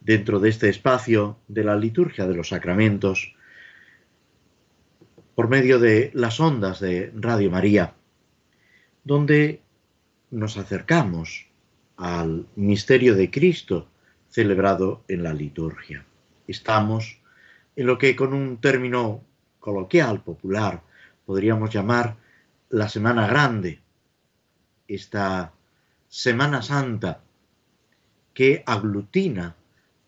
dentro de este espacio de la liturgia de los sacramentos por medio de las ondas de Radio María, donde nos acercamos al misterio de Cristo celebrado en la liturgia. Estamos en lo que con un término coloquial, popular, podríamos llamar la Semana Grande, esta Semana Santa que aglutina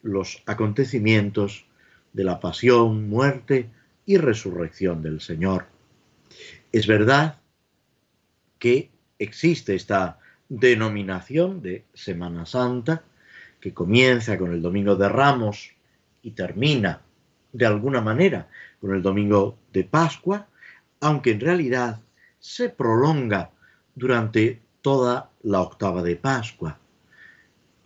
los acontecimientos de la pasión, muerte y resurrección del Señor. Es verdad que existe esta denominación de Semana Santa, que comienza con el Domingo de Ramos y termina de alguna manera con el Domingo de Pascua, aunque en realidad se prolonga durante toda la octava de Pascua.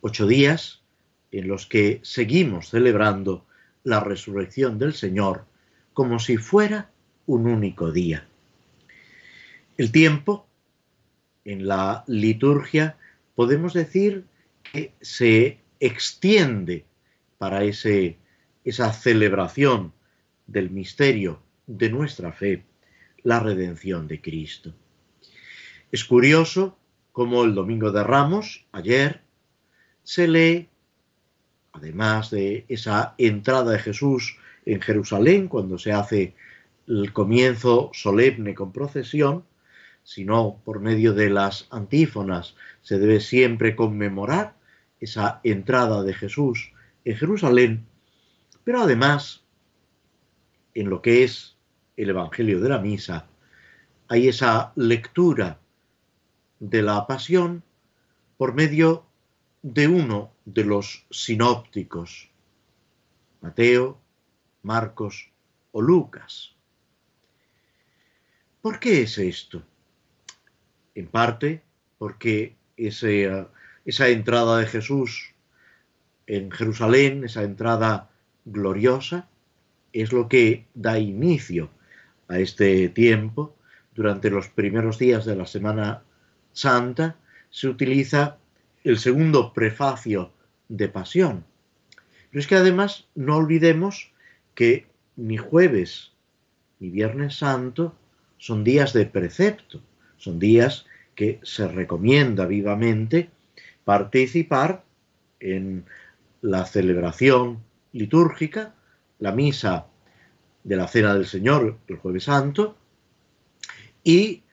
Ocho días en los que seguimos celebrando la resurrección del Señor como si fuera un único día. El tiempo en la liturgia podemos decir que se extiende para ese, esa celebración del misterio de nuestra fe, la redención de Cristo. Es curioso cómo el Domingo de Ramos, ayer, se lee además de esa entrada de Jesús en Jerusalén cuando se hace el comienzo solemne con procesión, sino por medio de las antífonas se debe siempre conmemorar esa entrada de Jesús en Jerusalén, pero además en lo que es el Evangelio de la Misa hay esa lectura de la pasión por medio de uno de los sinópticos, Mateo, Marcos o Lucas. ¿Por qué es esto? En parte porque esa entrada de Jesús en Jerusalén, esa entrada gloriosa, es lo que da inicio a este tiempo. Durante los primeros días de la Semana Santa se utiliza el segundo prefacio de pasión. Pero es que además no olvidemos que ni jueves ni viernes santo son días de precepto, son días que se recomienda vivamente participar en la celebración litúrgica, la misa de la Cena del Señor el jueves santo, y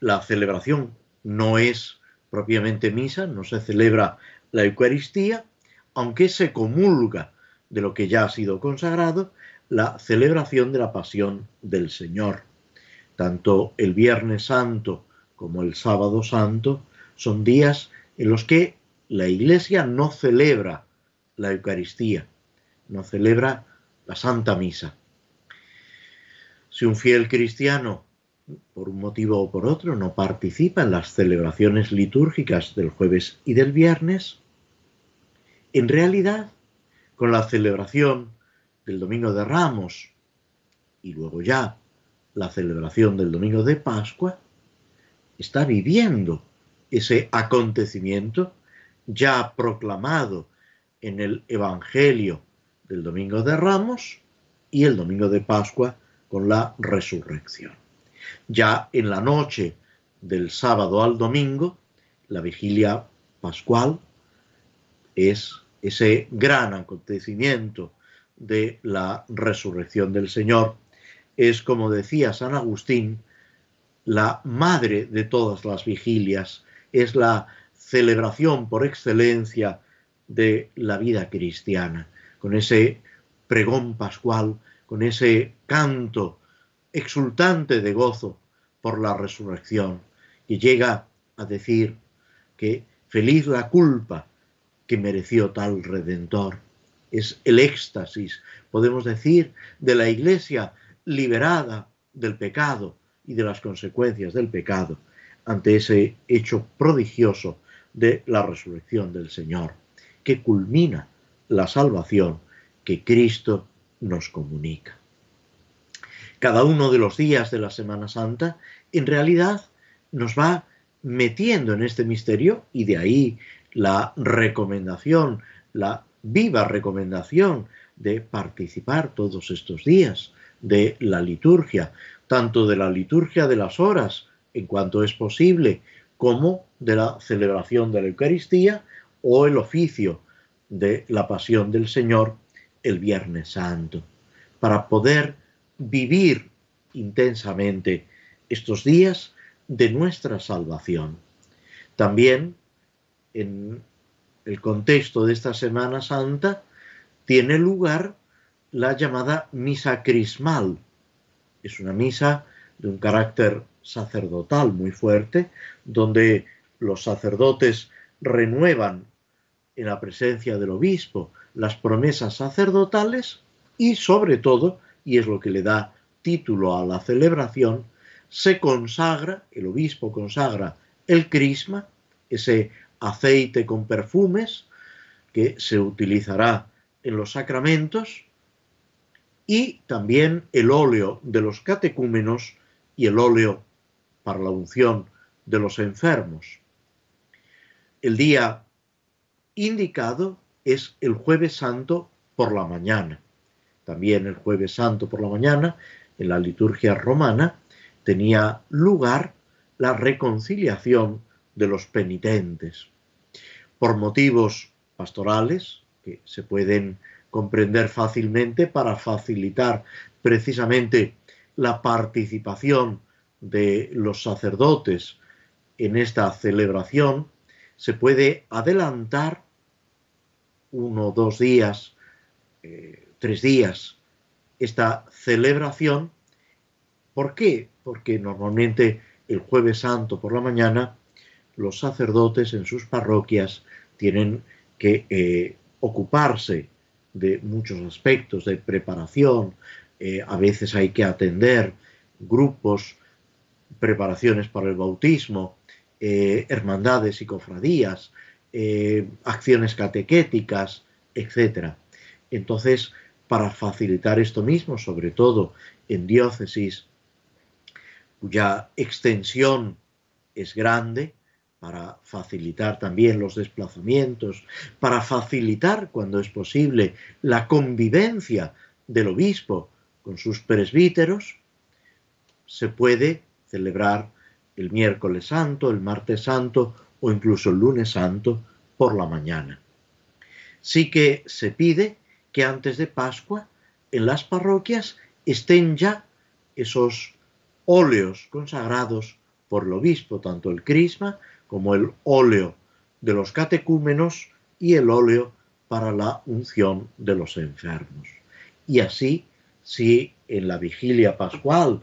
la celebración no es propiamente misa, no se celebra la Eucaristía, aunque se comulga de lo que ya ha sido consagrado, la celebración de la pasión del Señor. Tanto el Viernes Santo como el Sábado Santo son días en los que la Iglesia no celebra la Eucaristía, no celebra la Santa Misa. Si un fiel cristiano por un motivo o por otro, no participa en las celebraciones litúrgicas del jueves y del viernes, en realidad, con la celebración del Domingo de Ramos y luego ya la celebración del Domingo de Pascua, está viviendo ese acontecimiento ya proclamado en el Evangelio del Domingo de Ramos y el Domingo de Pascua con la resurrección. Ya en la noche del sábado al domingo, la vigilia pascual es ese gran acontecimiento de la resurrección del Señor. Es, como decía San Agustín, la madre de todas las vigilias, es la celebración por excelencia de la vida cristiana, con ese pregón pascual, con ese canto exultante de gozo por la resurrección, y llega a decir que feliz la culpa que mereció tal redentor, es el éxtasis, podemos decir, de la iglesia liberada del pecado y de las consecuencias del pecado ante ese hecho prodigioso de la resurrección del Señor, que culmina la salvación que Cristo nos comunica. Cada uno de los días de la Semana Santa en realidad nos va metiendo en este misterio y de ahí la recomendación, la viva recomendación de participar todos estos días de la liturgia, tanto de la liturgia de las horas, en cuanto es posible, como de la celebración de la Eucaristía o el oficio de la pasión del Señor el Viernes Santo, para poder vivir intensamente estos días de nuestra salvación. También en el contexto de esta Semana Santa tiene lugar la llamada misa crismal. Es una misa de un carácter sacerdotal muy fuerte, donde los sacerdotes renuevan en la presencia del obispo las promesas sacerdotales y sobre todo, y es lo que le da título a la celebración, se consagra, el obispo consagra el crisma, ese aceite con perfumes que se utilizará en los sacramentos, y también el óleo de los catecúmenos y el óleo para la unción de los enfermos. El día indicado es el jueves santo por la mañana. También el jueves santo por la mañana, en la liturgia romana, tenía lugar la reconciliación de los penitentes. Por motivos pastorales, que se pueden comprender fácilmente para facilitar precisamente la participación de los sacerdotes en esta celebración, se puede adelantar uno, dos días, eh, tres días esta celebración. ¿Por qué? Porque normalmente el jueves santo por la mañana los sacerdotes en sus parroquias tienen que eh, ocuparse de muchos aspectos de preparación, eh, a veces hay que atender grupos, preparaciones para el bautismo, eh, hermandades y cofradías, acciones catequéticas, etc. Entonces, para facilitar esto mismo, sobre todo en diócesis cuya extensión es grande, para facilitar también los desplazamientos, para facilitar, cuando es posible, la convivencia del obispo con sus presbíteros, se puede celebrar el miércoles santo, el martes santo o incluso el lunes santo por la mañana. Sí que se pide que antes de Pascua en las parroquias estén ya esos óleos consagrados por el obispo, tanto el crisma como el óleo de los catecúmenos y el óleo para la unción de los enfermos. Y así, si en la vigilia pascual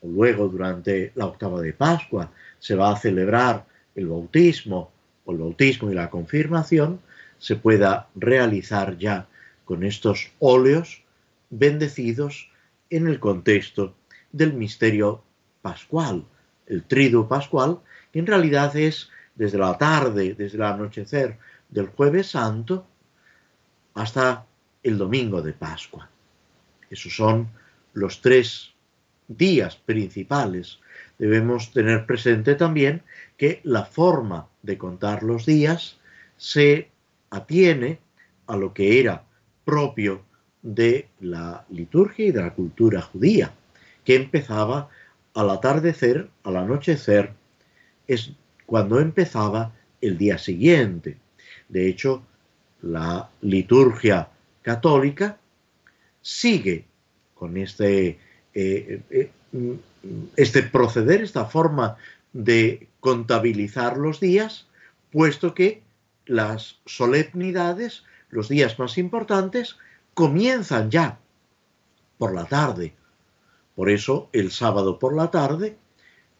o luego durante la octava de Pascua se va a celebrar el bautismo o el bautismo y la confirmación, se pueda realizar ya con estos óleos bendecidos en el contexto del misterio pascual, el triduo pascual, en realidad es desde la tarde, desde el anochecer del jueves santo hasta el domingo de Pascua. Esos son los tres días principales. Debemos tener presente también que la forma de contar los días se atiene a lo que era propio de la liturgia y de la cultura judía, que empezaba al atardecer, al anochecer es cuando empezaba el día siguiente. De hecho, la liturgia católica sigue con este, eh, eh, este proceder, esta forma de contabilizar los días, puesto que las solemnidades, los días más importantes, comienzan ya por la tarde. Por eso el sábado por la tarde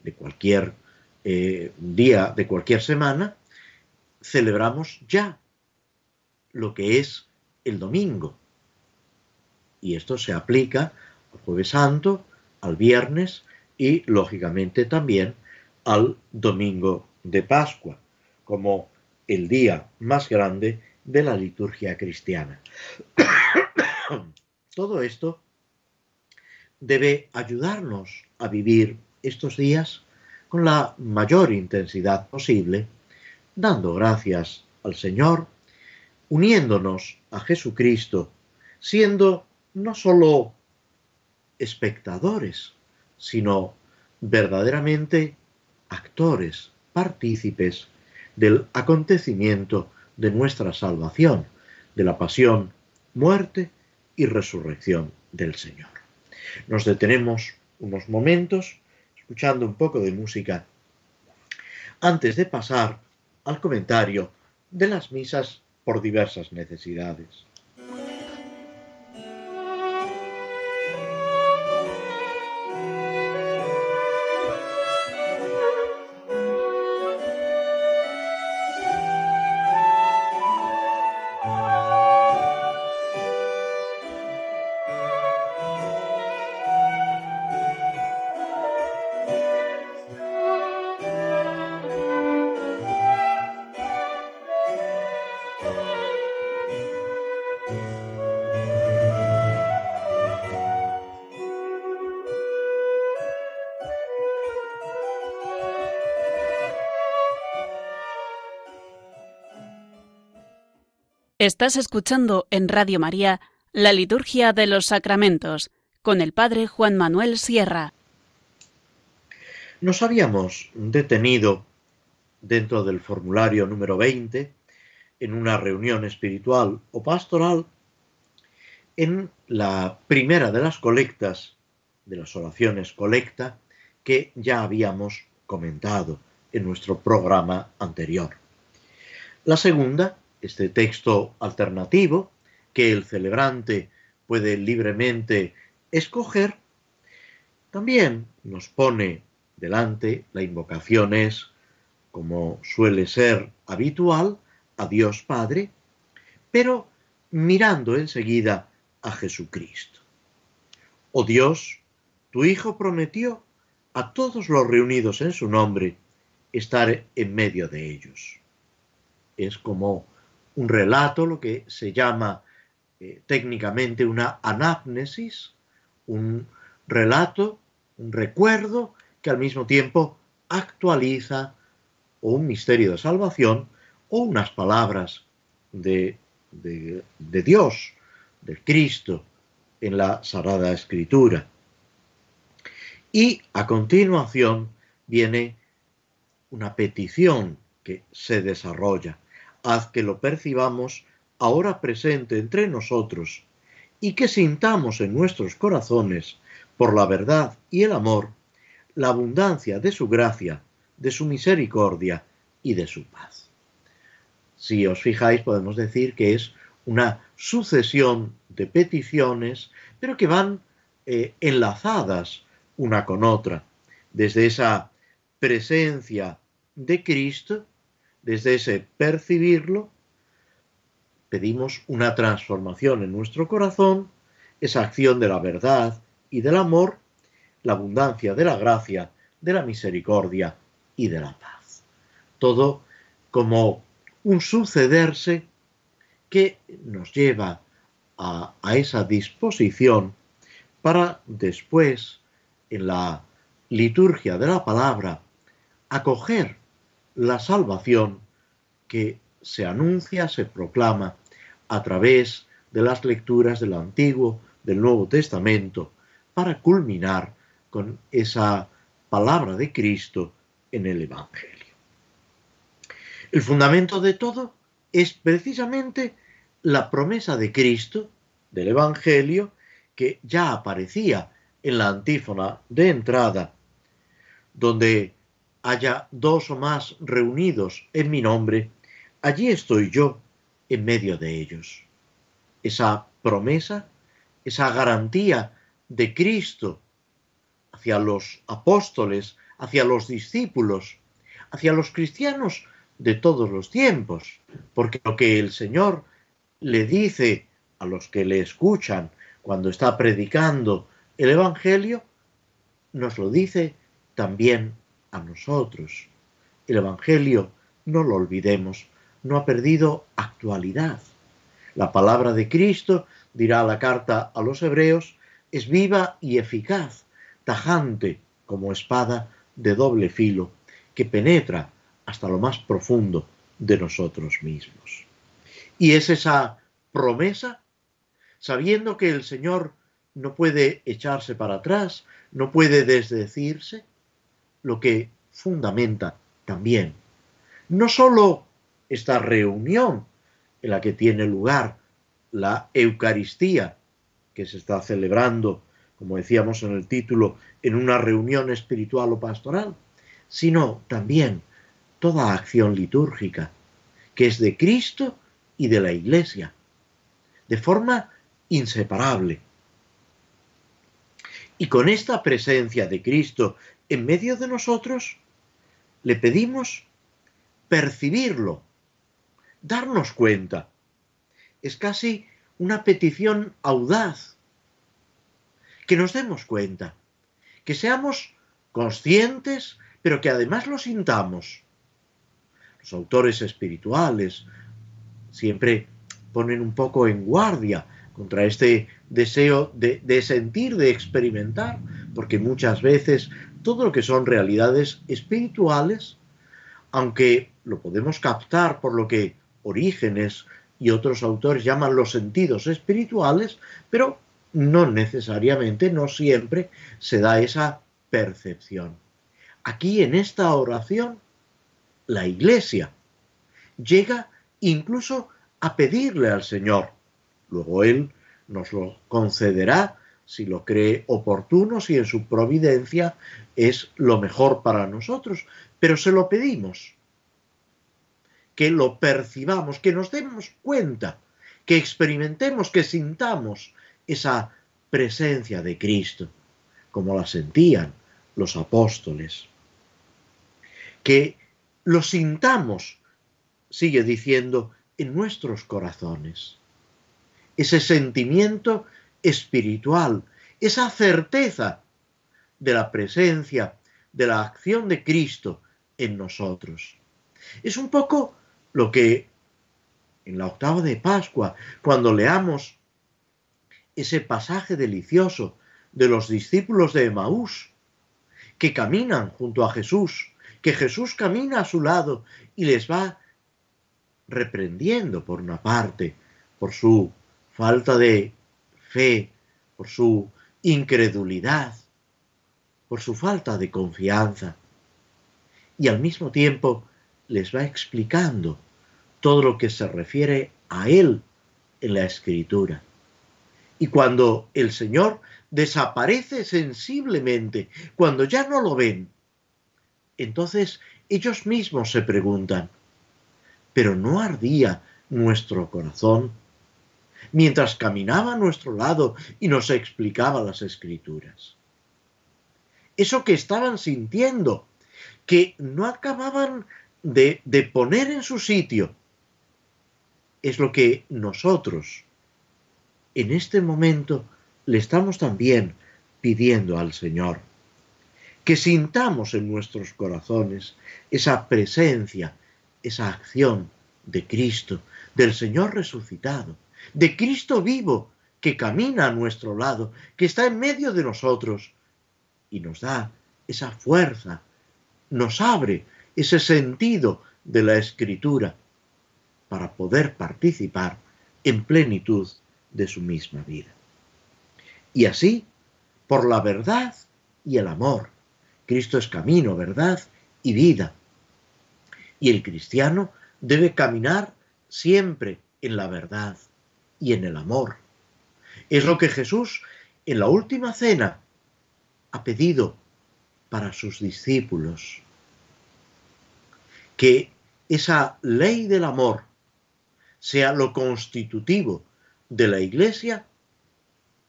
de cualquier eh, día de cualquier semana, celebramos ya lo que es el domingo. Y esto se aplica al jueves santo, al viernes y, lógicamente, también al domingo de Pascua, como el día más grande de la liturgia cristiana. Todo esto debe ayudarnos a vivir estos días con la mayor intensidad posible, dando gracias al Señor, uniéndonos a Jesucristo, siendo no sólo espectadores, sino verdaderamente actores, partícipes del acontecimiento de nuestra salvación, de la pasión, muerte y resurrección del Señor. Nos detenemos unos momentos escuchando un poco de música antes de pasar al comentario de las misas por diversas necesidades. Estás escuchando en Radio María la Liturgia de los Sacramentos con el Padre Juan Manuel Sierra. Nos habíamos detenido dentro del formulario número 20 en una reunión espiritual o pastoral en la primera de las colectas, de las oraciones colecta, que ya habíamos comentado en nuestro programa anterior. La segunda este texto alternativo que el celebrante puede libremente escoger, también nos pone delante la invocación es, como suele ser habitual, a Dios Padre, pero mirando enseguida a Jesucristo. Oh Dios, tu Hijo prometió a todos los reunidos en su nombre estar en medio de ellos. Es como un relato, lo que se llama eh, técnicamente una anamnesis, un relato, un recuerdo que al mismo tiempo actualiza o un misterio de salvación o unas palabras de, de, de Dios, del Cristo, en la Sagrada Escritura. Y a continuación viene una petición que se desarrolla haz que lo percibamos ahora presente entre nosotros y que sintamos en nuestros corazones, por la verdad y el amor, la abundancia de su gracia, de su misericordia y de su paz. Si os fijáis, podemos decir que es una sucesión de peticiones, pero que van eh, enlazadas una con otra, desde esa presencia de Cristo desde ese percibirlo, pedimos una transformación en nuestro corazón, esa acción de la verdad y del amor, la abundancia de la gracia, de la misericordia y de la paz. Todo como un sucederse que nos lleva a, esa disposición para después, en la liturgia de la palabra, acoger la salvación que se anuncia, se proclama a través de las lecturas del Antiguo, del Nuevo Testamento, para culminar con esa palabra de Cristo en el Evangelio. El fundamento de todo es precisamente la promesa de Cristo del Evangelio que ya aparecía en la antífona de entrada, donde haya dos o más reunidos en mi nombre, allí estoy yo en medio de ellos. Esa promesa, esa garantía de Cristo hacia los apóstoles, hacia los discípulos, hacia los cristianos de todos los tiempos, porque lo que el Señor le dice a los que le escuchan cuando está predicando el Evangelio, nos lo dice también a nosotros. El Evangelio, no lo olvidemos, no ha perdido actualidad. La palabra de Cristo, dirá la carta a los hebreos, es viva y eficaz, tajante como espada de doble filo, que penetra hasta lo más profundo de nosotros mismos. Y es esa promesa, sabiendo que el Señor no puede echarse para atrás, no puede desdecirse, lo que fundamenta también no sólo esta reunión en la que tiene lugar la Eucaristía, que se está celebrando, como decíamos en el título, en una reunión espiritual o pastoral, sino también toda acción litúrgica, que es de Cristo y de la Iglesia, de forma inseparable. Y con esta presencia de Cristo en medio de nosotros, le pedimos percibirlo, darnos cuenta. Es casi una petición audaz, que nos demos cuenta, que seamos conscientes, pero que además lo sintamos. Los autores espirituales siempre ponen un poco en guardia contra este deseo de, de, sentir, de experimentar, porque muchas veces todo lo que son realidades espirituales, aunque lo podemos captar por lo que Orígenes y otros autores llaman los sentidos espirituales, pero no necesariamente, no siempre se da esa percepción. Aquí en esta oración, la Iglesia llega incluso a pedirle al Señor. Luego Él nos lo concederá si lo cree oportuno, si en su providencia es lo mejor para nosotros, pero se lo pedimos que lo percibamos, que nos demos cuenta, que experimentemos, que sintamos esa presencia de Cristo, como la sentían los apóstoles. Que lo sintamos, sigue diciendo, en nuestros corazones. Ese sentimiento espiritual, esa certeza de la presencia, de la acción de Cristo en nosotros. Es un poco lo que en la octava de Pascua, cuando leamos ese pasaje delicioso de los discípulos de Emaús, que caminan junto a Jesús, que Jesús camina a su lado y les va reprendiendo por una parte, por su falta de fe, por su incredulidad, por su falta de confianza, y al mismo tiempo les va explicando todo lo que se refiere a Él en la escritura. Y cuando el Señor desaparece sensiblemente, cuando ya no lo ven, entonces ellos mismos se preguntan, ¿pero no ardía nuestro corazón mientras caminaba a nuestro lado y nos explicaba las escrituras? Eso que estaban sintiendo, que no acababan de, de poner en su sitio, es lo que nosotros en este momento le estamos también pidiendo al Señor. Que sintamos en nuestros corazones esa presencia, esa acción de Cristo, del Señor resucitado, de Cristo vivo que camina a nuestro lado, que está en medio de nosotros y nos da esa fuerza, nos abre ese sentido de la escritura para poder participar en plenitud de su misma vida. Y así, por la verdad y el amor, Cristo es camino, verdad y vida. Y el cristiano debe caminar siempre en la verdad y en el amor. Es lo que Jesús en la última cena ha pedido para sus discípulos. Que esa ley del amor sea lo constitutivo de la Iglesia,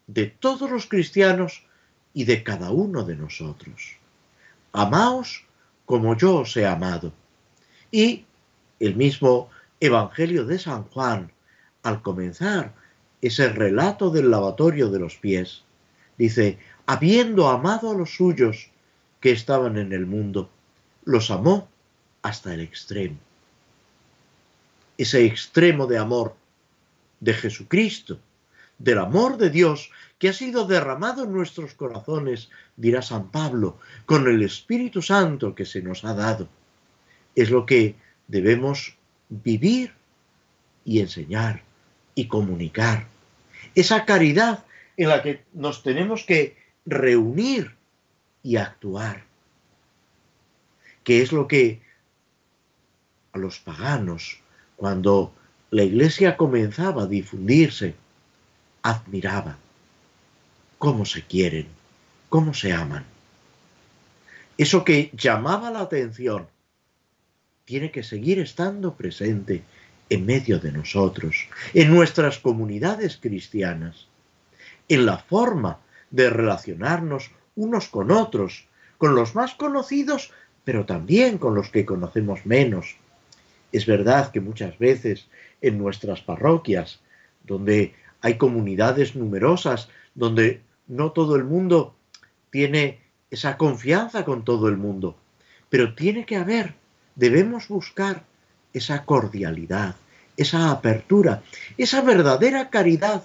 de todos los cristianos y de cada uno de nosotros. Amaos como yo os he amado. Y el mismo Evangelio de San Juan, al comenzar ese relato del lavatorio de los pies. Dice, habiendo amado a los suyos que estaban en el mundo, los amó hasta el extremo. Ese extremo de amor de Jesucristo, del amor de Dios que ha sido derramado en nuestros corazones, dirá San Pablo, con el Espíritu Santo que se nos ha dado. Es lo que debemos vivir y enseñar y comunicar. Esa caridad en la que nos tenemos que reunir y actuar. Que es lo que a los paganos, cuando la iglesia comenzaba a difundirse, admiraba cómo se quieren, cómo se aman. Eso que llamaba la atención tiene que seguir estando presente en medio de nosotros, en nuestras comunidades cristianas, en la forma de relacionarnos unos con otros, con los más conocidos, pero también con los que conocemos menos. Es verdad que muchas veces en nuestras parroquias, donde hay comunidades numerosas, donde no todo el mundo tiene esa confianza con todo el mundo, pero tiene que haber, debemos buscar esa cordialidad, esa apertura, esa verdadera caridad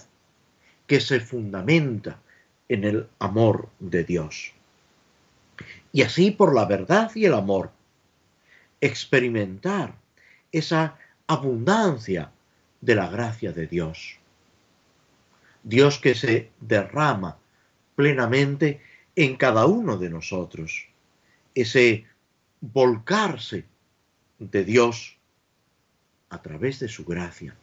que se fundamenta en el amor de Dios. Y así por la verdad y el amor, experimentar esa abundancia de la gracia de Dios. Dios que se derrama plenamente en cada uno de nosotros. Ese volcarse de Dios a través de su gracia.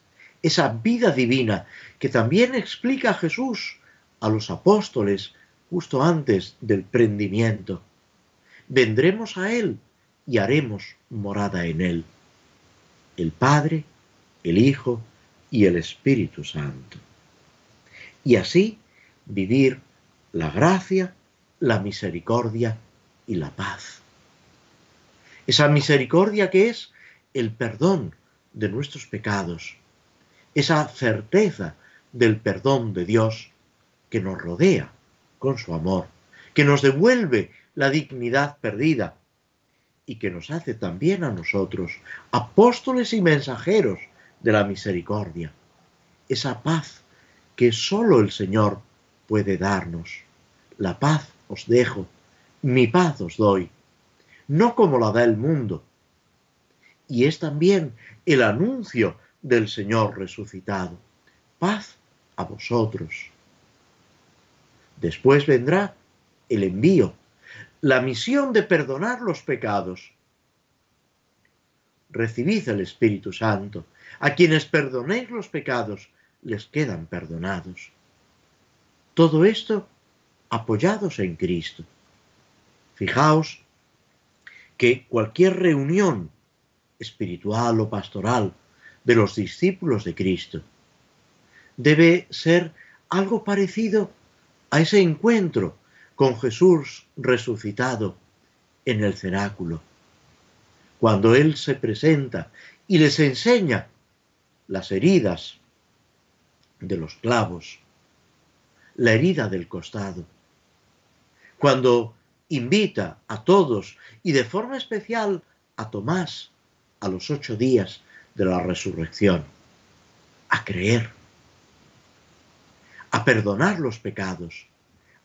Esa vida divina que también explica Jesús a los apóstoles justo antes del prendimiento. Vendremos a Él y haremos morada en Él. El Padre, el Hijo y el Espíritu Santo. Y así vivir la gracia, la misericordia y la paz. Esa misericordia que es el perdón de nuestros pecados, esa certeza del perdón de Dios que nos rodea con su amor, que nos devuelve la dignidad perdida y que nos hace también a nosotros apóstoles y mensajeros de la misericordia, esa paz que sólo el Señor puede darnos. La paz os dejo, mi paz os doy, no como la da el mundo, y es también el anuncio del Señor resucitado. Paz a vosotros. Después vendrá el envío, la misión de perdonar los pecados. Recibid el Espíritu Santo. A quienes perdonéis los pecados, les quedan perdonados. Todo esto apoyados en Cristo. Fijaos que cualquier reunión espiritual o pastoral de los discípulos de Cristo. Debe ser algo parecido a ese encuentro con Jesús resucitado en el cenáculo, cuando Él se presenta y les enseña las heridas de los clavos, la herida del costado, cuando invita a todos y de forma especial a Tomás a los ocho días de la resurrección, a creer, a perdonar los pecados,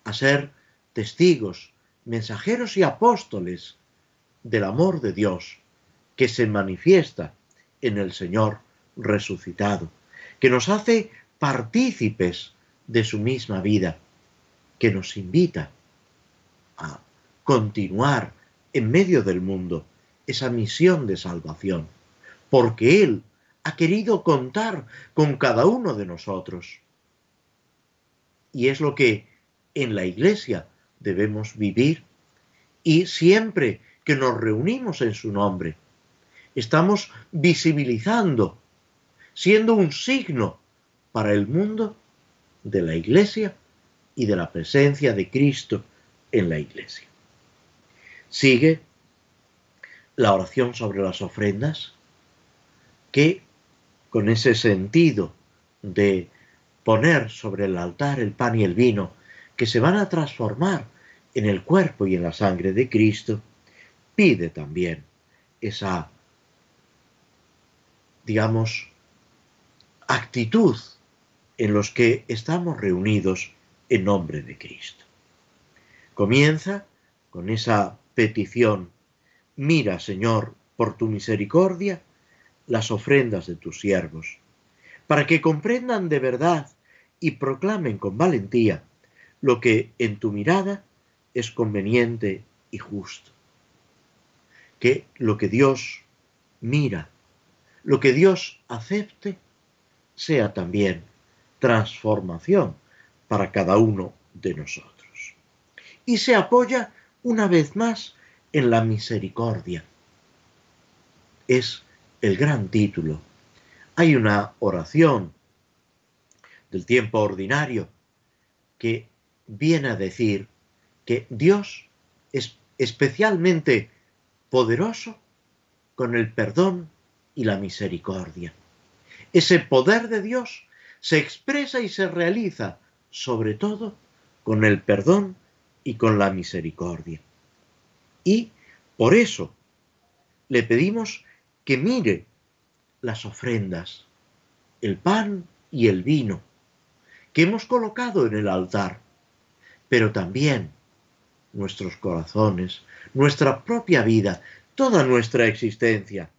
a ser testigos, mensajeros y apóstoles del amor de Dios que se manifiesta en el Señor resucitado, que nos hace partícipes de su misma vida, que nos invita a continuar en medio del mundo esa misión de salvación, porque Él ha querido contar con cada uno de nosotros. Y es lo que en la iglesia debemos vivir y siempre que nos reunimos en su nombre, estamos visibilizando, siendo un signo para el mundo de la iglesia y de la presencia de Cristo en la iglesia. Sigue la oración sobre las ofrendas, que con ese sentido de poner sobre el altar el pan y el vino, que se van a transformar en el cuerpo y en la sangre de Cristo, pide también esa, digamos, actitud en los que estamos reunidos en nombre de Cristo. Comienza con esa petición, mira, Señor, por tu misericordia, las ofrendas de tus siervos, para que comprendan de verdad y proclamen con valentía lo que en tu mirada es conveniente y justo. Que lo que Dios mira, lo que Dios acepte, sea también transformación para cada uno de nosotros. Y se apoya una vez más en la misericordia. Es el gran título. Hay una oración del tiempo ordinario que viene a decir que Dios es especialmente poderoso con el perdón y la misericordia. Ese poder de Dios se expresa y se realiza sobre todo con el perdón y con la misericordia. Y por eso le pedimos que mire las ofrendas, el pan y el vino que hemos colocado en el altar, pero también nuestros corazones, nuestra propia vida, toda nuestra existencia,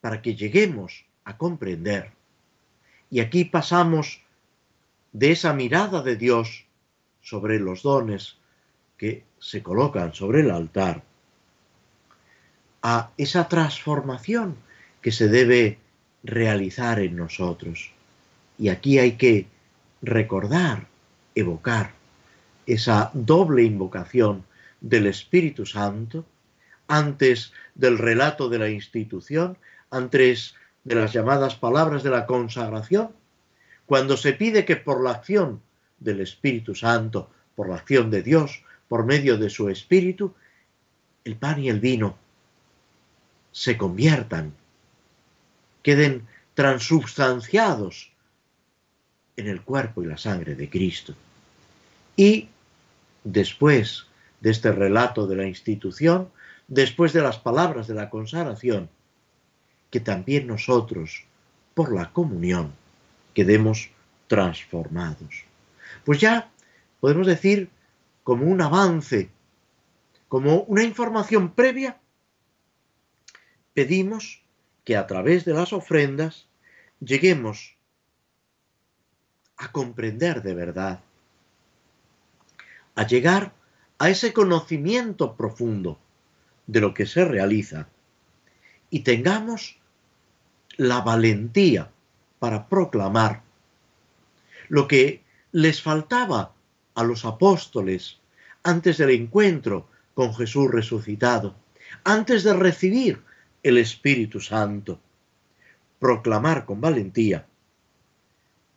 para que lleguemos a comprender. Y aquí pasamos de esa mirada de Dios sobre los dones que se colocan sobre el altar a esa transformación que se debe realizar en nosotros. Y aquí hay que recordar, evocar esa doble invocación del Espíritu Santo antes del relato de la institución, antes de las llamadas palabras de la consagración, cuando se pide que por la acción del Espíritu Santo, por la acción de Dios, por medio de su Espíritu, el pan y el vino se conviertan, queden transubstanciados en el cuerpo y la sangre de Cristo. Y después de este relato de la institución, después de las palabras de la consagración, que también nosotros, por la comunión, quedemos transformados. Pues ya podemos decir como un avance, como una información previa, pedimos que a través de las ofrendas lleguemos a comprender de verdad, a llegar a ese conocimiento profundo de lo que se realiza y tengamos la valentía para proclamar lo que les faltaba a los apóstoles antes del encuentro con Jesús resucitado, antes de recibir el Espíritu Santo, proclamar con valentía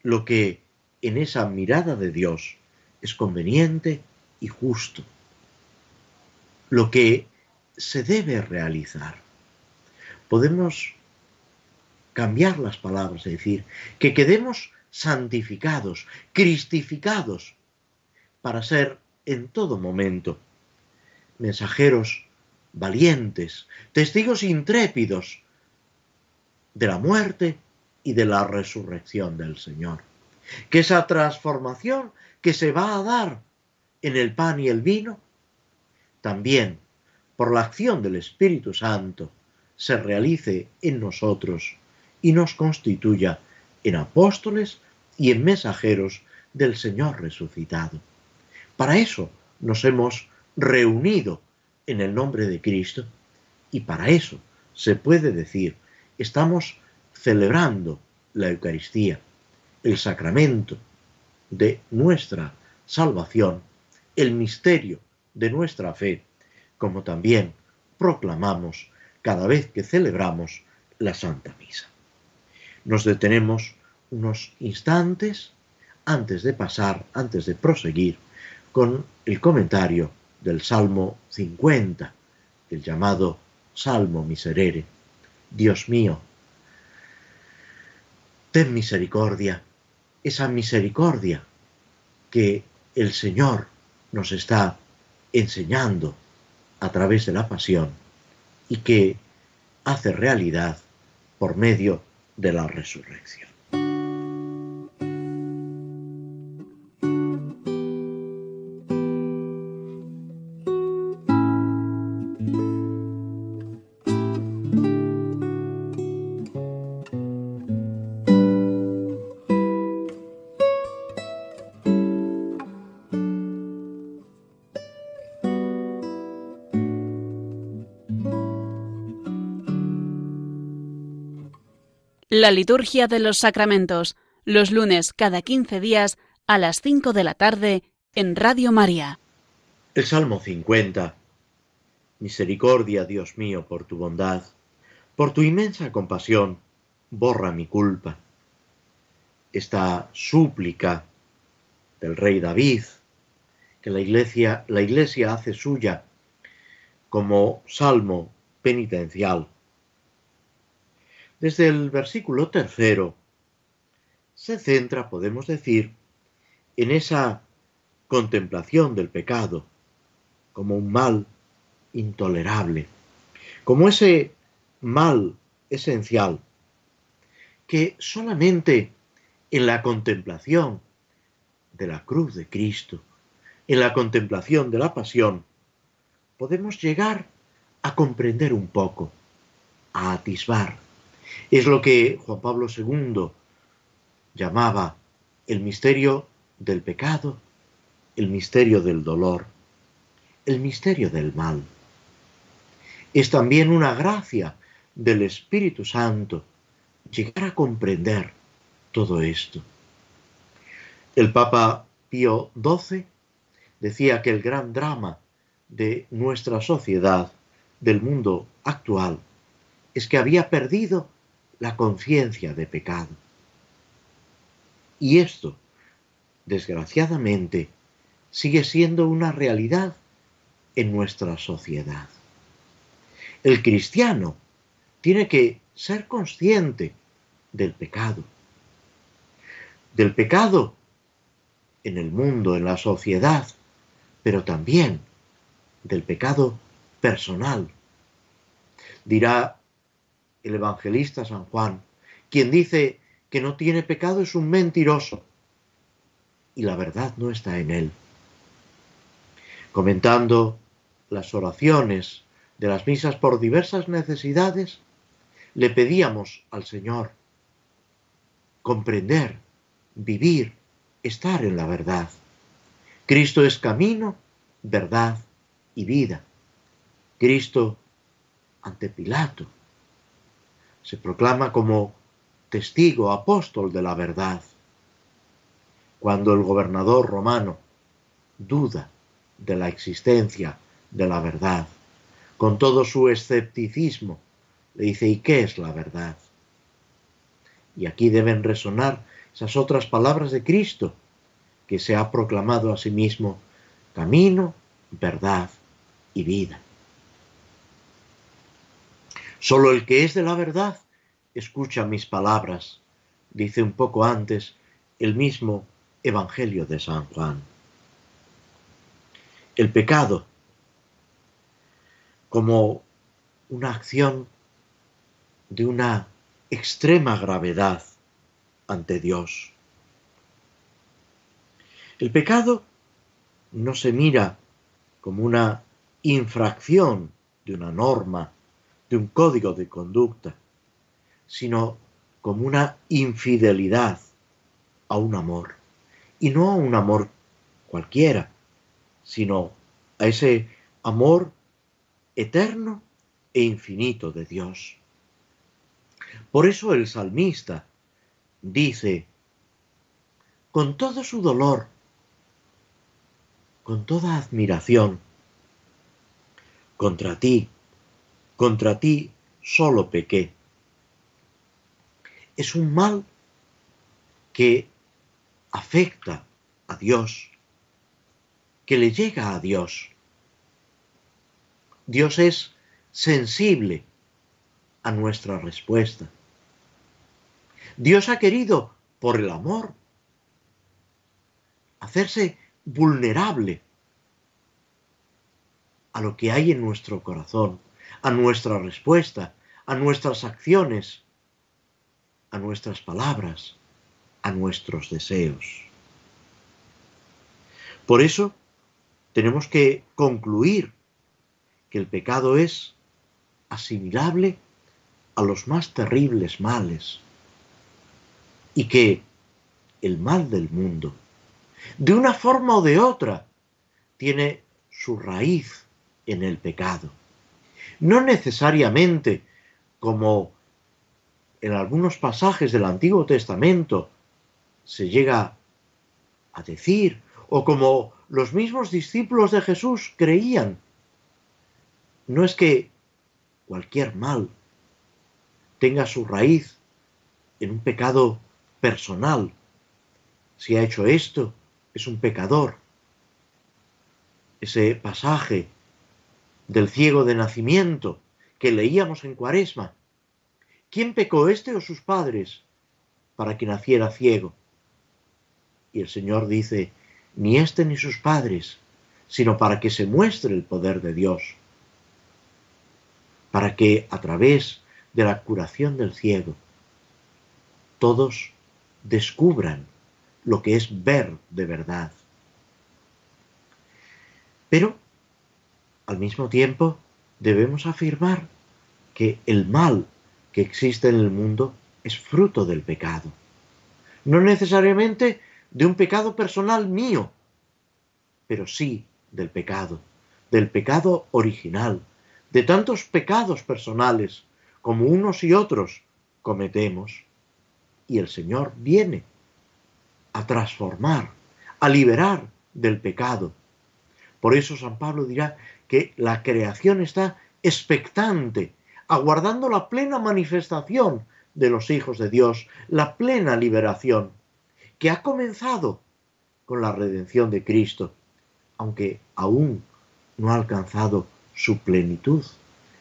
lo que en esa mirada de Dios es conveniente y justo, lo que se debe realizar. Podemos cambiar las palabras, es decir, que quedemos santificados, cristificados, para ser en todo momento mensajeros valientes, testigos intrépidos de la muerte y de la resurrección del Señor. Que esa transformación que se va a dar en el pan y el vino, también por la acción del Espíritu Santo, se realice en nosotros y nos constituya en apóstoles y en mensajeros del Señor resucitado. Para eso nos hemos reunido en el nombre de Cristo y para eso se puede decir, estamos celebrando la Eucaristía, el sacramento de nuestra salvación, el misterio de nuestra fe, como también proclamamos cada vez que celebramos la Santa Misa. Nos detenemos unos instantes antes de pasar, antes de proseguir con el comentario del Salmo 50, el llamado Salmo Miserere. Dios mío, ten misericordia, esa misericordia que el Señor nos está enseñando a través de la pasión y que hace realidad por medio de la resurrección. La liturgia de los sacramentos, los lunes cada 15 días a las 5 de la tarde en Radio María. El Salmo 50. Misericordia, Dios mío, por tu bondad, por tu inmensa compasión, borra mi culpa. Esta súplica del rey David, que la iglesia, la iglesia hace suya como salmo penitencial desde el versículo tercero, se centra, podemos decir, en esa contemplación del pecado como un mal intolerable, como ese mal esencial que solamente en la contemplación de la cruz de Cristo, en la contemplación de la pasión, podemos llegar a comprender un poco, a atisbar es lo que Juan Pablo II llamaba el misterio del pecado, el misterio del dolor, el misterio del mal. Es también una gracia del Espíritu Santo llegar a comprender todo esto. El Papa Pío XII decía que el gran drama de nuestra sociedad, del mundo actual, es que había perdido la conciencia de pecado. Y esto, desgraciadamente, sigue siendo una realidad en nuestra sociedad. El cristiano tiene que ser consciente del pecado. Del pecado en el mundo, en la sociedad, pero también del pecado personal. Dirá el evangelista San Juan, quien dice que no tiene pecado es un mentiroso y la verdad no está en él. Comentando las oraciones de las misas por diversas necesidades, le pedíamos al Señor comprender, vivir, estar en la verdad. Cristo es camino, verdad y vida. Cristo ante Pilato se proclama como testigo, apóstol de la verdad. Cuando el gobernador romano duda de la existencia de la verdad, con todo su escepticismo, le dice, ¿y qué es la verdad? Y aquí deben resonar esas otras palabras de Cristo, que se ha proclamado a sí mismo camino, verdad y vida. Solo el que es de la verdad escucha mis palabras, dice un poco antes el mismo Evangelio de San Juan. El pecado como una acción de una extrema gravedad ante Dios. El pecado no se mira como una infracción de una norma de un código de conducta, sino como una infidelidad a un amor. Y no a un amor cualquiera, sino a ese amor eterno e infinito de Dios. Por eso el salmista dice, con todo su dolor, con toda admiración, contra ti, contra ti solo pequé. Es un mal que afecta a Dios, que le llega a Dios. Dios es sensible a nuestra respuesta. Dios ha querido, por el amor, hacerse vulnerable a lo que hay en nuestro corazón, a nuestra respuesta, a nuestras acciones, a nuestras palabras, a nuestros deseos. Por eso tenemos que concluir que el pecado es asimilable a los más terribles males y que el mal del mundo, de una forma o de otra, tiene su raíz en el pecado. No necesariamente como en algunos pasajes del Antiguo Testamento se llega a decir, o como los mismos discípulos de Jesús creían, no es que cualquier mal tenga su raíz en un pecado personal. Si ha hecho esto, es un pecador. Ese pasaje del ciego de nacimiento que leíamos en Cuaresma. ¿Quién pecó este o sus padres para que naciera ciego? Y el Señor dice, ni este ni sus padres, sino para que se muestre el poder de Dios, para que a través de la curación del ciego, todos descubran lo que es ver de verdad. Pero, al mismo tiempo, debemos afirmar que el mal que existe en el mundo es fruto del pecado. No necesariamente de un pecado personal mío, pero sí del pecado, del pecado original, de tantos pecados personales como unos y otros cometemos. Y el Señor viene a transformar, a liberar del pecado. Por eso San Pablo dirá que la creación está expectante, aguardando la plena manifestación de los hijos de Dios, la plena liberación, que ha comenzado con la redención de Cristo, aunque aún no ha alcanzado su plenitud.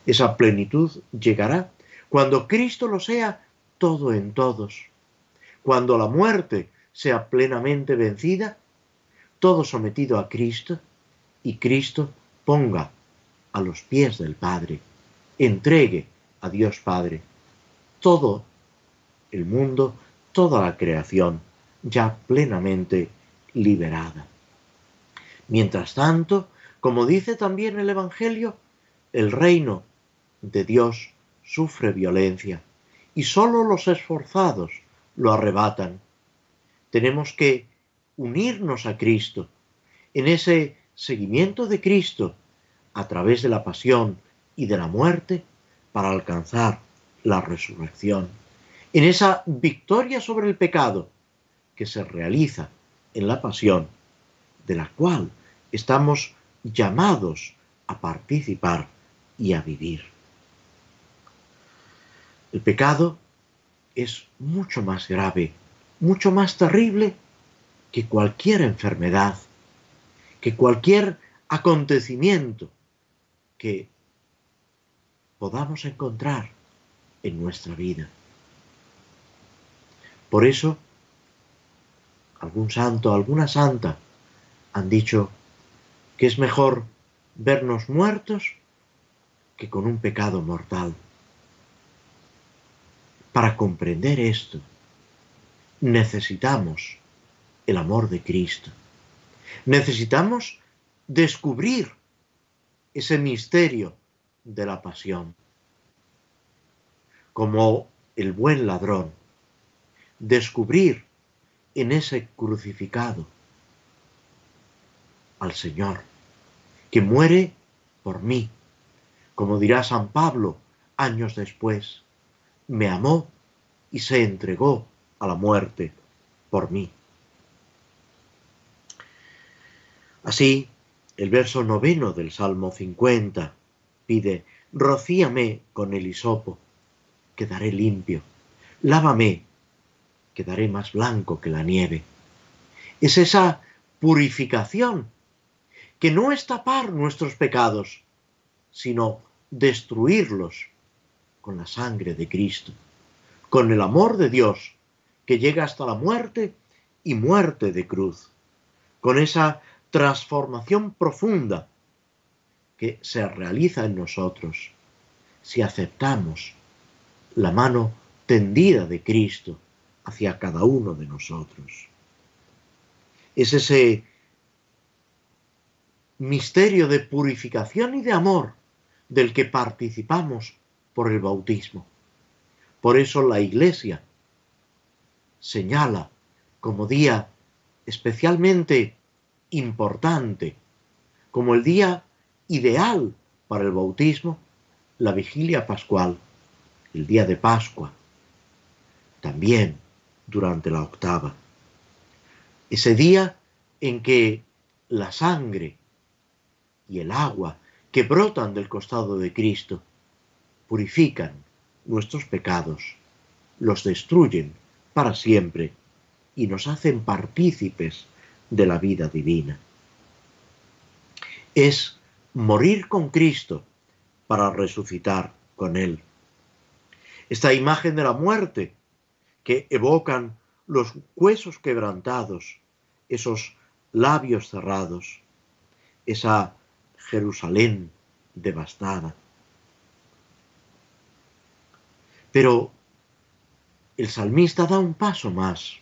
Esa plenitud llegará cuando Cristo lo sea todo en todos, cuando la muerte sea plenamente vencida, todo sometido a Cristo, y Cristo ponga a los pies del Padre, entregue a Dios Padre todo el mundo, toda la creación, ya plenamente liberada. Mientras tanto, como dice también el Evangelio, el reino de Dios sufre violencia y sólo los esforzados lo arrebatan. Tenemos que unirnos a Cristo en ese seguimiento de Cristo a través de la pasión y de la muerte para alcanzar la resurrección. En esa victoria sobre el pecado que se realiza en la pasión, de la cual estamos llamados a participar y a vivir. El pecado es mucho más grave, mucho más terrible que cualquier enfermedad, que cualquier acontecimiento que podamos encontrar en nuestra vida. Por eso, algún santo, alguna santa han dicho que es mejor vernos muertos que con un pecado mortal. Para comprender esto, necesitamos el amor de Cristo. Necesitamos descubrir ese misterio de la pasión. Como el buen ladrón, descubrir en ese crucificado al Señor, que muere por mí, como dirá San Pablo años después me amó y se entregó a la muerte por mí. Así, el verso noveno del Salmo 50 pide, rocíame con el hisopo, quedaré limpio, lávame, quedaré más blanco que la nieve. Es esa purificación que no es tapar nuestros pecados, sino destruirlos con la sangre de Cristo, con el amor de Dios que llega hasta la muerte y muerte de cruz, con esa transformación profunda que se realiza en nosotros si aceptamos la mano tendida de Cristo hacia cada uno de nosotros. Es ese misterio de purificación y de amor del que participamos por el bautismo. Por eso la Iglesia señala como día especialmente importante, como el día ideal para el bautismo, la vigilia pascual, el día de Pascua, también durante la octava. Ese día en que la sangre y el agua que brotan del costado de Cristo purifican nuestros pecados, los destruyen para siempre y nos hacen partícipes de la vida divina. Es morir con Cristo para resucitar con Él. Esta imagen de la muerte que evocan los huesos quebrantados, esos labios cerrados, esa Jerusalén devastada. Pero el salmista da un paso más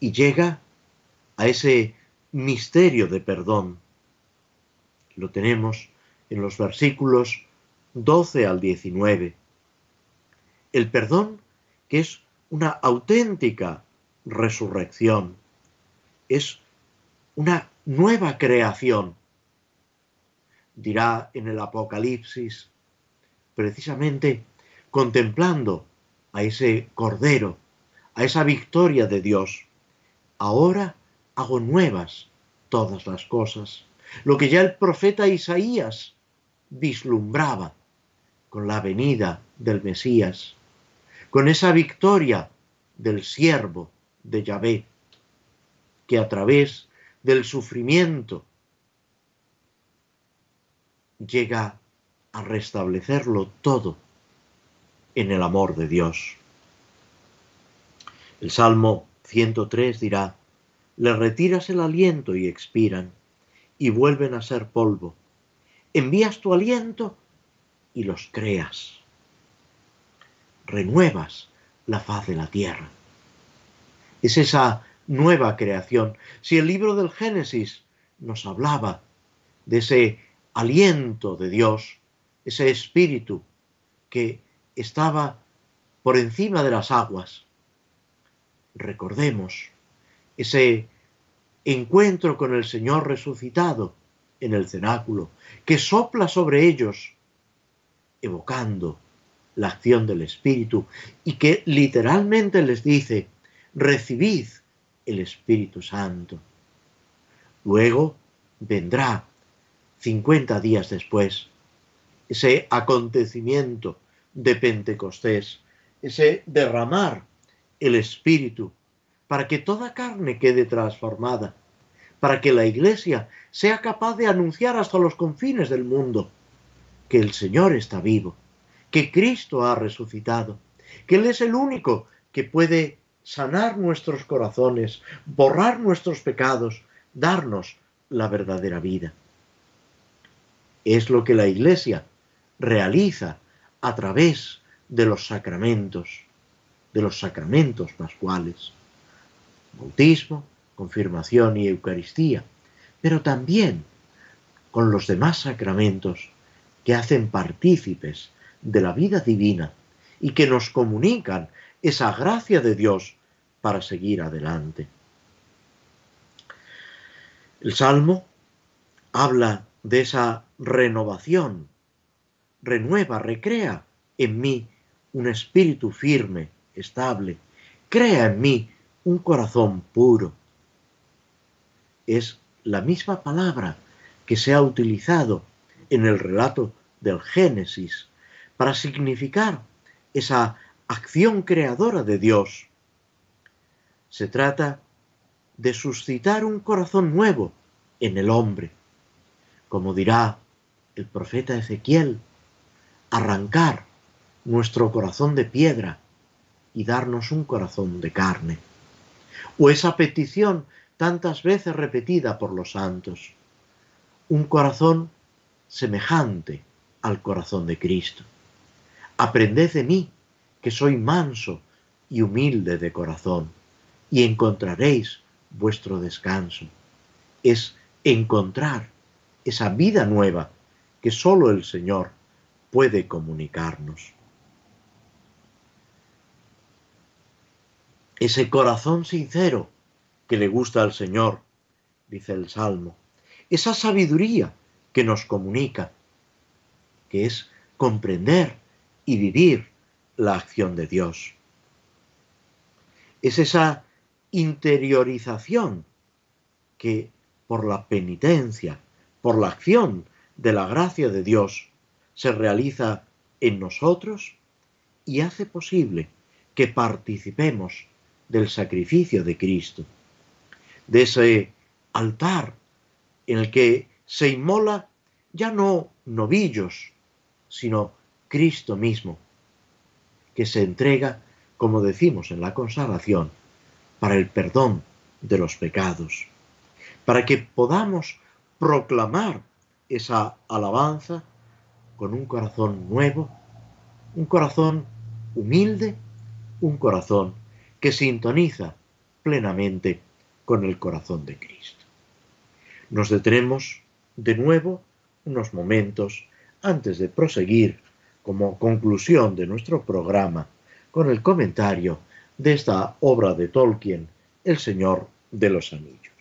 y llega a ese misterio de perdón. Lo tenemos en los versículos 12 al 19. El perdón que es una auténtica resurrección, es una nueva creación dirá en el Apocalipsis, precisamente contemplando a ese Cordero, a esa victoria de Dios. Ahora hago nuevas todas las cosas. Lo que ya el profeta Isaías vislumbraba con la venida del Mesías, con esa victoria del siervo de Yahvé, que a través del sufrimiento llega a restablecerlo todo en el amor de Dios. El Salmo 103 dirá, le retiras el aliento y expiran, y vuelven a ser polvo. Envías tu aliento y los creas. Renuevas la faz de la tierra. Es esa nueva creación. Si el libro del Génesis nos hablaba de ese aliento de Dios, ese espíritu que estaba por encima de las aguas. Recordemos ese encuentro con el Señor resucitado en el cenáculo, que sopla sobre ellos, evocando la acción del Espíritu y que literalmente les dice, recibid el Espíritu Santo. Luego vendrá 50 días después, ese acontecimiento de Pentecostés, ese derramar el Espíritu, para que toda carne quede transformada, para que la Iglesia sea capaz de anunciar hasta los confines del mundo que el Señor está vivo, que Cristo ha resucitado, que Él es el único que puede sanar nuestros corazones, borrar nuestros pecados, darnos la verdadera vida. Es lo que la Iglesia realiza a través de los sacramentos, de los sacramentos pascuales, bautismo, confirmación y Eucaristía, pero también con los demás sacramentos que hacen partícipes de la vida divina y que nos comunican esa gracia de Dios para seguir adelante. El Salmo habla de esa renovación. Renueva, recrea en mí un espíritu firme, estable. Crea en mí un corazón puro. Es la misma palabra que se ha utilizado en el relato del Génesis para significar esa acción creadora de Dios. Se trata de suscitar un corazón nuevo en el hombre como dirá el profeta Ezequiel, arrancar nuestro corazón de piedra y darnos un corazón de carne. O esa petición tantas veces repetida por los santos, un corazón semejante al corazón de Cristo. Aprended de mí, que soy manso y humilde de corazón, y encontraréis vuestro descanso. Es encontrar esa vida nueva que sólo el Señor puede comunicarnos. Ese corazón sincero que le gusta al Señor, dice el Salmo. Esa sabiduría que nos comunica, que es comprender y vivir la acción de Dios. Es esa interiorización que por la penitencia, por la acción de la gracia de Dios, se realiza en nosotros y hace posible que participemos del sacrificio de Cristo, de ese altar en el que se inmola ya no novillos, sino Cristo mismo, que se entrega, como decimos en la consagración, para el perdón de los pecados, para que podamos proclamar esa alabanza con un corazón nuevo, un corazón humilde, un corazón que sintoniza plenamente con el corazón de Cristo. Nos detenemos de nuevo unos momentos antes de proseguir como conclusión de nuestro programa con el comentario de esta obra de Tolkien, El Señor de los Anillos.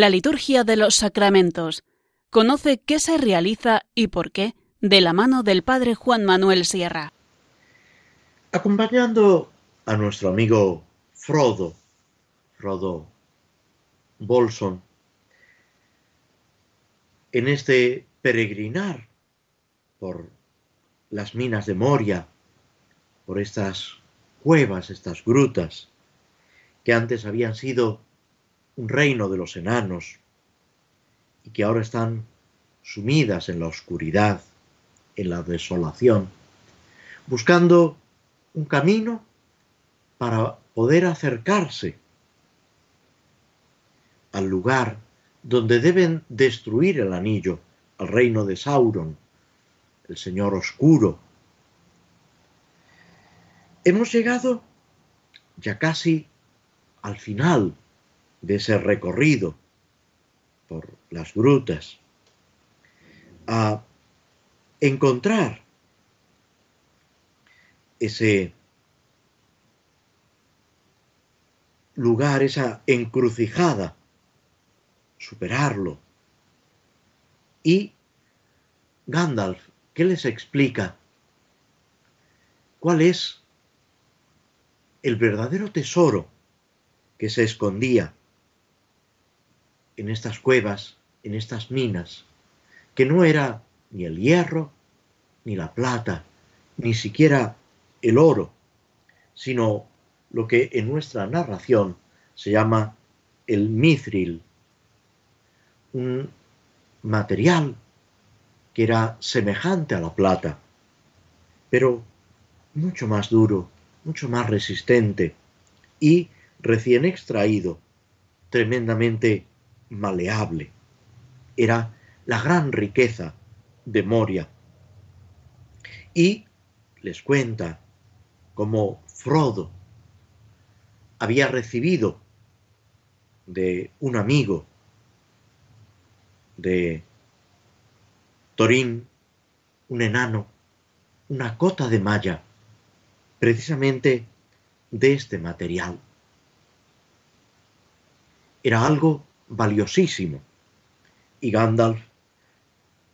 La liturgia de los sacramentos. Conoce qué se realiza y por qué de la mano del Padre Juan Manuel Sierra. Acompañando a nuestro amigo Frodo, Frodo Bolson, en este peregrinar por las minas de Moria, por estas cuevas, estas grutas, que antes habían sido un reino de los enanos y que ahora están sumidas en la oscuridad, en la desolación, buscando un camino para poder acercarse al lugar donde deben destruir el anillo, al reino de Sauron, el Señor Oscuro. Hemos llegado ya casi al final de ese recorrido por las grutas, a encontrar ese lugar, esa encrucijada, superarlo. Y Gandalf, ¿qué les explica? ¿Cuál es el verdadero tesoro que se escondía en estas cuevas, en estas minas, que no era ni el hierro, ni la plata, ni siquiera el oro, sino lo que en nuestra narración se llama el mithril, un material que era semejante a la plata, pero mucho más duro, mucho más resistente y recién extraído tremendamente maleable. Era la gran riqueza de Moria. Y les cuenta cómo Frodo había recibido de un amigo de Torín, un enano, una cota de malla, precisamente de este material. Era algo valiosísimo. Y Gandalf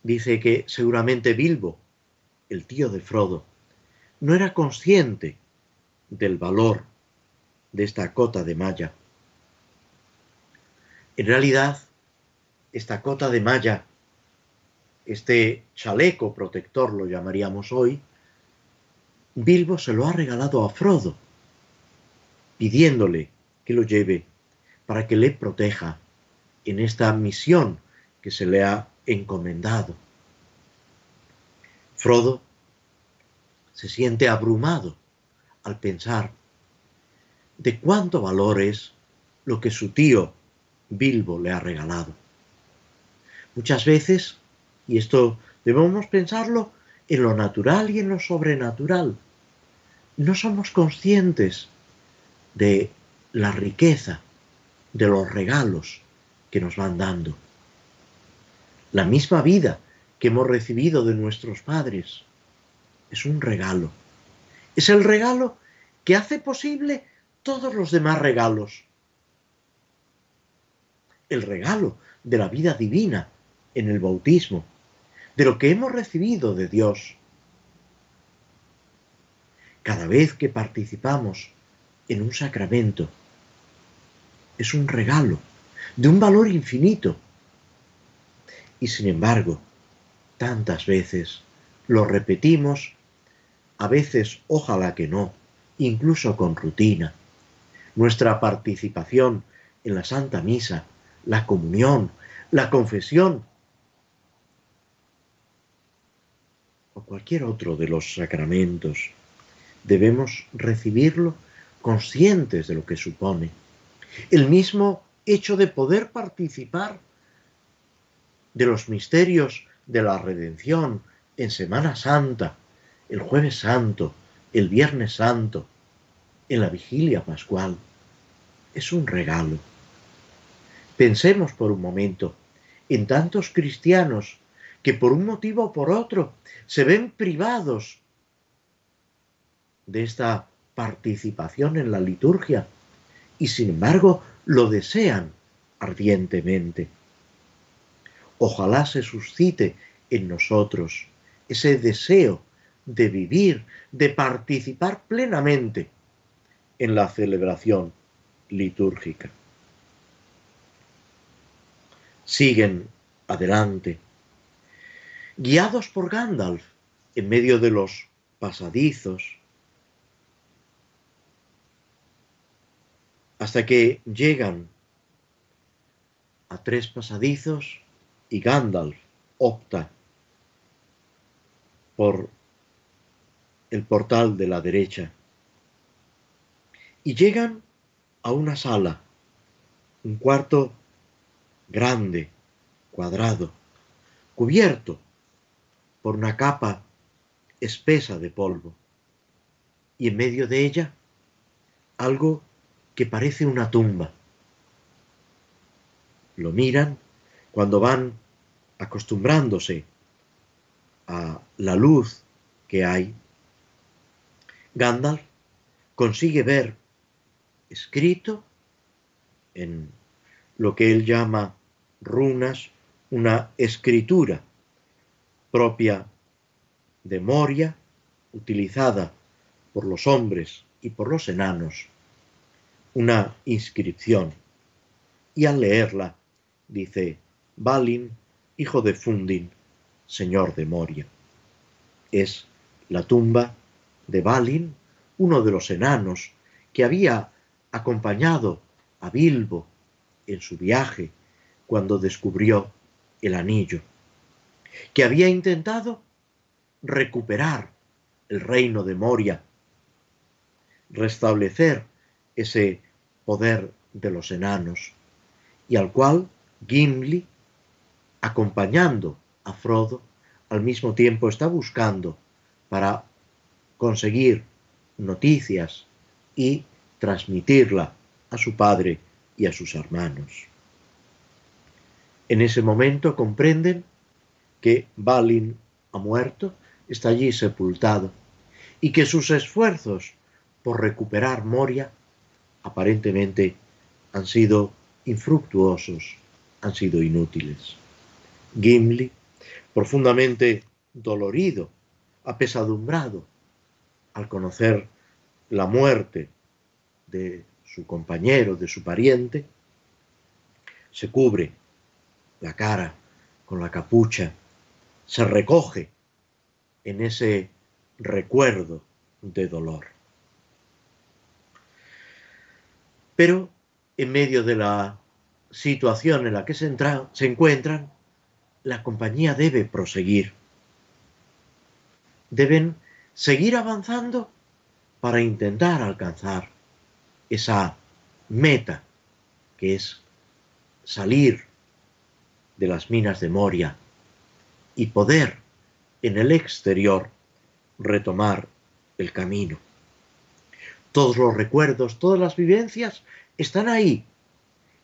dice que seguramente Bilbo, el tío de Frodo, no era consciente del valor de esta cota de malla. En realidad, esta cota de malla, este chaleco protector lo llamaríamos hoy, Bilbo se lo ha regalado a Frodo, pidiéndole que lo lleve para que le proteja en esta misión que se le ha encomendado. Frodo se siente abrumado al pensar de cuánto valor es lo que su tío Bilbo le ha regalado. Muchas veces, y esto debemos pensarlo en lo natural y en lo sobrenatural, no somos conscientes de la riqueza, de los regalos que nos van dando. La misma vida que hemos recibido de nuestros padres es un regalo. Es el regalo que hace posible todos los demás regalos. El regalo de la vida divina en el bautismo, de lo que hemos recibido de Dios. Cada vez que participamos en un sacramento, es un regalo de un valor infinito. Y sin embargo, tantas veces lo repetimos, a veces ojalá que no, incluso con rutina. Nuestra participación en la Santa Misa, la comunión, la confesión o cualquier otro de los sacramentos, debemos recibirlo conscientes de lo que supone. El mismo hecho de poder participar de los misterios de la redención en Semana Santa, el jueves santo, el viernes santo, en la vigilia pascual, es un regalo. Pensemos por un momento en tantos cristianos que por un motivo o por otro se ven privados de esta participación en la liturgia y sin embargo lo desean ardientemente. Ojalá se suscite en nosotros ese deseo de vivir, de participar plenamente en la celebración litúrgica. Siguen adelante, guiados por Gandalf en medio de los pasadizos, hasta que llegan a tres pasadizos y Gandalf opta por el portal de la derecha. Y llegan a una sala, un cuarto grande, cuadrado, cubierto por una capa espesa de polvo. Y en medio de ella algo que parece una tumba. Lo miran cuando van acostumbrándose a la luz que hay. Gandalf consigue ver escrito en lo que él llama runas, una escritura propia de Moria, utilizada por los hombres y por los enanos una inscripción y al leerla dice Balin, hijo de Fundin, señor de Moria. Es la tumba de Balin, uno de los enanos que había acompañado a Bilbo en su viaje cuando descubrió el anillo, que había intentado recuperar el reino de Moria, restablecer ese poder de los enanos, y al cual Gimli, acompañando a Frodo, al mismo tiempo está buscando para conseguir noticias y transmitirla a su padre y a sus hermanos. En ese momento comprenden que Balin ha muerto, está allí sepultado, y que sus esfuerzos por recuperar Moria aparentemente han sido infructuosos, han sido inútiles. Gimli, profundamente dolorido, apesadumbrado, al conocer la muerte de su compañero, de su pariente, se cubre la cara con la capucha, se recoge en ese recuerdo de dolor. Pero en medio de la situación en la que se, se encuentran, la compañía debe proseguir. Deben seguir avanzando para intentar alcanzar esa meta que es salir de las minas de Moria y poder en el exterior retomar el camino. Todos los recuerdos, todas las vivencias están ahí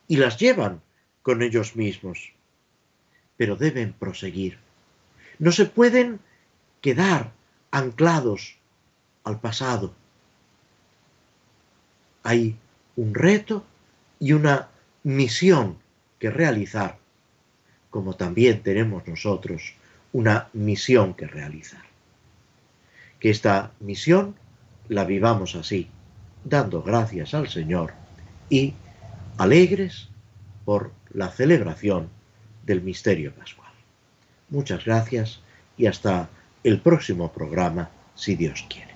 y las llevan con ellos mismos, pero deben proseguir. No se pueden quedar anclados al pasado. Hay un reto y una misión que realizar, como también tenemos nosotros una misión que realizar. Que esta misión la vivamos así, dando gracias al Señor y alegres por la celebración del misterio pascual. Muchas gracias y hasta el próximo programa, si Dios quiere.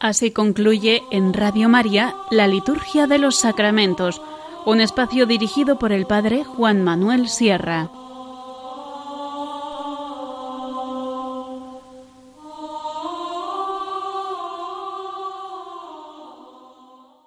Así concluye en Radio María la Liturgia de los Sacramentos, un espacio dirigido por el Padre Juan Manuel Sierra.